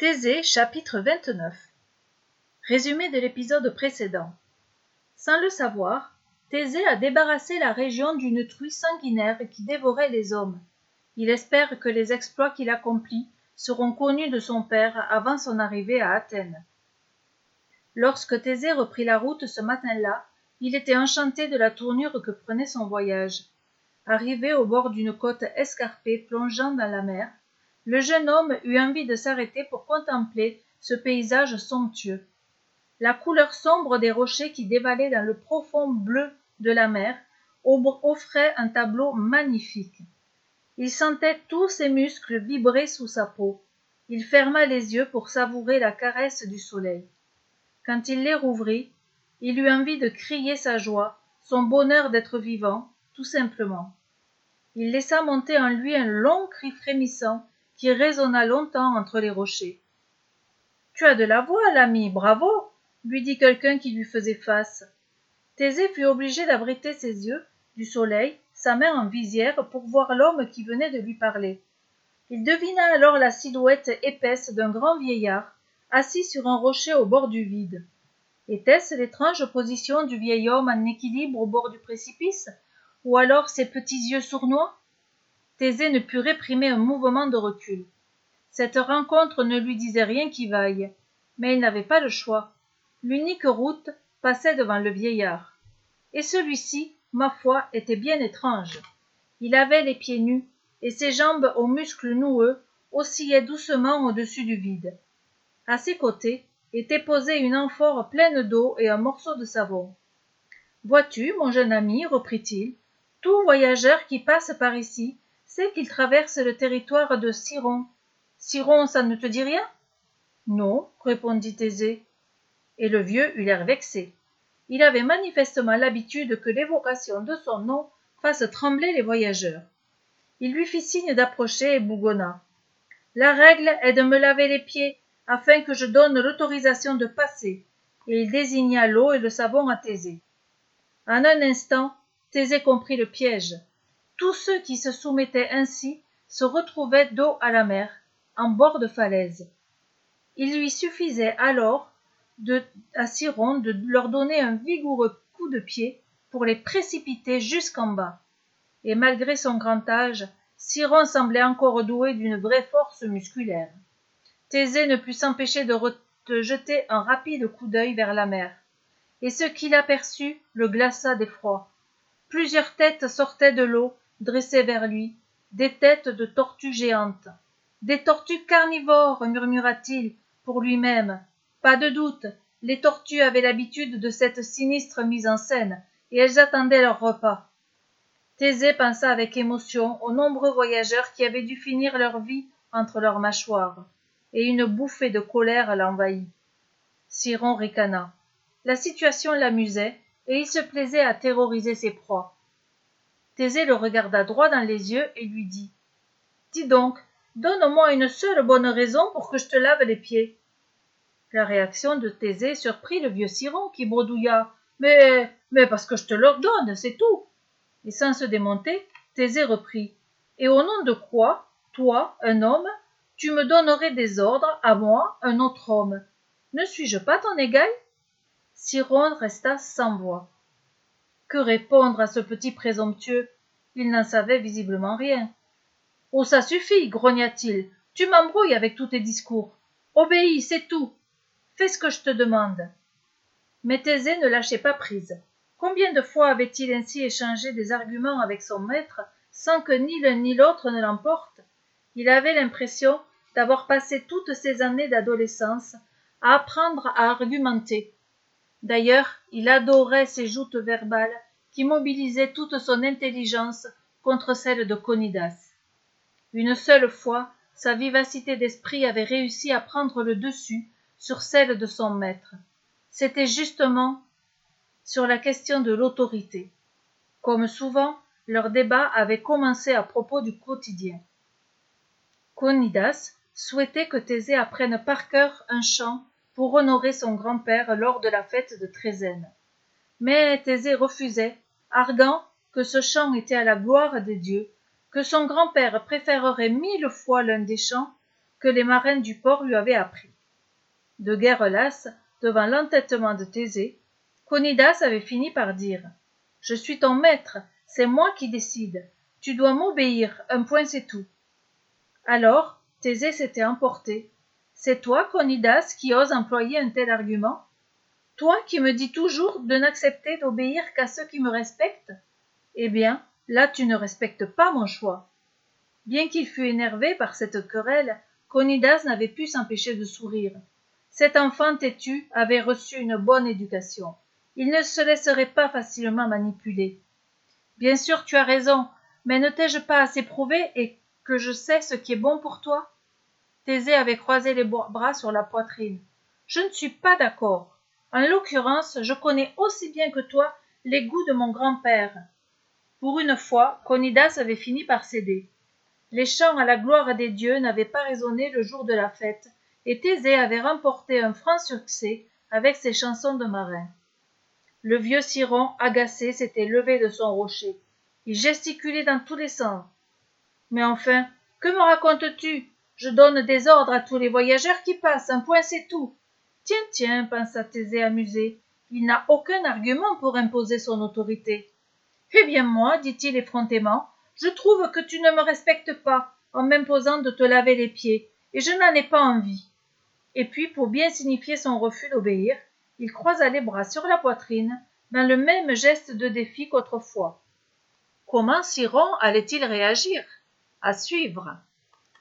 Thésée chapitre 29 Résumé de l'épisode précédent. Sans le savoir, Thésée a débarrassé la région d'une truie sanguinaire qui dévorait les hommes. Il espère que les exploits qu'il accomplit seront connus de son père avant son arrivée à Athènes. Lorsque Thésée reprit la route ce matin-là, il était enchanté de la tournure que prenait son voyage. Arrivé au bord d'une côte escarpée plongeant dans la mer, le jeune homme eut envie de s'arrêter pour contempler ce paysage somptueux. La couleur sombre des rochers qui dévalaient dans le profond bleu de la mer offrait un tableau magnifique. Il sentait tous ses muscles vibrer sous sa peau. Il ferma les yeux pour savourer la caresse du soleil. Quand il les rouvrit, il eut envie de crier sa joie, son bonheur d'être vivant, tout simplement. Il laissa monter en lui un long cri frémissant qui résonna longtemps entre les rochers. Tu as de la voix, l'ami, bravo lui dit quelqu'un qui lui faisait face. Thésée fut obligé d'abriter ses yeux du soleil, sa main en visière, pour voir l'homme qui venait de lui parler. Il devina alors la silhouette épaisse d'un grand vieillard, assis sur un rocher au bord du vide. Était-ce l'étrange position du vieil homme en équilibre au bord du précipice, ou alors ses petits yeux sournois? Thésée ne put réprimer un mouvement de recul. Cette rencontre ne lui disait rien qui vaille, mais il n'avait pas le choix. L'unique route passait devant le vieillard. Et celui-ci, ma foi, était bien étrange. Il avait les pieds nus, et ses jambes aux muscles noueux oscillaient doucement au-dessus du vide. À ses côtés était posée une amphore pleine d'eau et un morceau de savon. Vois-tu, mon jeune ami, reprit-il, tout voyageur qui passe par ici sait qu'il traverse le territoire de Siron. Siron, ça ne te dit rien? Non, répondit Thésée. Et le vieux eut l'air vexé. Il avait manifestement l'habitude que l'évocation de son nom fasse trembler les voyageurs. Il lui fit signe d'approcher et bougonna. La règle est de me laver les pieds afin que je donne l'autorisation de passer, et il désigna l'eau et le savon à Thésée. En un instant, Thésée comprit le piège tous ceux qui se soumettaient ainsi se retrouvaient dos à la mer, en bord de falaise. Il lui suffisait alors à Siron de leur donner un vigoureux coup de pied pour les précipiter jusqu'en bas. Et malgré son grand âge, Siron semblait encore doué d'une vraie force musculaire. Thésée ne put s'empêcher de, de jeter un rapide coup d'œil vers la mer, et ce qu'il aperçut le glaça d'effroi. Plusieurs têtes sortaient de l'eau dressées vers lui, des têtes de tortues géantes. Des tortues carnivores, murmura-t-il pour lui-même. Pas de doute, les tortues avaient l'habitude de cette sinistre mise en scène, et elles attendaient leur repas. Thésée pensa avec émotion aux nombreux voyageurs qui avaient dû finir leur vie entre leurs mâchoires, et une bouffée de colère l'envahit. Siron ricana. La situation l'amusait, et il se plaisait à terroriser ses proies. Thésée le regarda droit dans les yeux et lui dit Dis donc, donne-moi une seule bonne raison pour que je te lave les pieds. La réaction de Thésée surprit le vieux Siron qui bredouilla Mais, mais parce que je te l'ordonne, c'est tout. Et sans se démonter, Thésée reprit Et au nom de quoi, toi, un homme, tu me donnerais des ordres à moi, un autre homme? Ne suis-je pas ton égal? Siron resta sans voix. Que répondre à ce petit présomptueux Il n'en savait visiblement rien. Oh, ça suffit, grogna-t-il. Tu m'embrouilles avec tous tes discours. Obéis, c'est tout. Fais ce que je te demande. Mais Thésée ne lâchait pas prise. Combien de fois avait-il ainsi échangé des arguments avec son maître sans que ni l'un ni l'autre ne l'emporte? Il avait l'impression d'avoir passé toutes ces années d'adolescence à apprendre à argumenter, D'ailleurs, il adorait ces joutes verbales qui mobilisaient toute son intelligence contre celle de Conidas. Une seule fois, sa vivacité d'esprit avait réussi à prendre le dessus sur celle de son maître. C'était justement sur la question de l'autorité. Comme souvent, leur débat avait commencé à propos du quotidien. Conidas souhaitait que Thésée apprenne par cœur un chant pour honorer son grand-père lors de la fête de Trézène. Mais Thésée refusait, arguant que ce chant était à la gloire des dieux, que son grand-père préférerait mille fois l'un des chants que les marins du port lui avaient appris. De guerre lasse, devant l'entêtement de Thésée, Conidas avait fini par dire Je suis ton maître, c'est moi qui décide. Tu dois m'obéir, un point c'est tout. Alors, Thésée s'était emporté. C'est toi, Conidas, qui oses employer un tel argument? Toi qui me dis toujours de n'accepter d'obéir qu'à ceux qui me respectent? Eh bien, là tu ne respectes pas mon choix. Bien qu'il fût énervé par cette querelle, Conidas n'avait pu s'empêcher de sourire. Cet enfant têtu avait reçu une bonne éducation. Il ne se laisserait pas facilement manipuler. Bien sûr, tu as raison, mais ne t'ai-je pas assez prouvé et que je sais ce qui est bon pour toi? Thésée avait croisé les bras sur la poitrine. Je ne suis pas d'accord. En l'occurrence, je connais aussi bien que toi les goûts de mon grand-père. Pour une fois, Conidas avait fini par céder. Les chants à la gloire des dieux n'avaient pas résonné le jour de la fête, et Thésée avait remporté un franc succès avec ses chansons de marin. Le vieux Siron, agacé, s'était levé de son rocher. Il gesticulait dans tous les sens. Mais enfin, que me racontes-tu? Je donne des ordres à tous les voyageurs qui passent, un point c'est tout. Tiens, tiens, pensa Thésée amusé, il n'a aucun argument pour imposer son autorité. Eh bien moi, dit-il effrontément, je trouve que tu ne me respectes pas en m'imposant de te laver les pieds, et je n'en ai pas envie. Et puis, pour bien signifier son refus d'obéir, il croisa les bras sur la poitrine, dans le même geste de défi qu'autrefois. Comment Siron allait-il réagir? À suivre.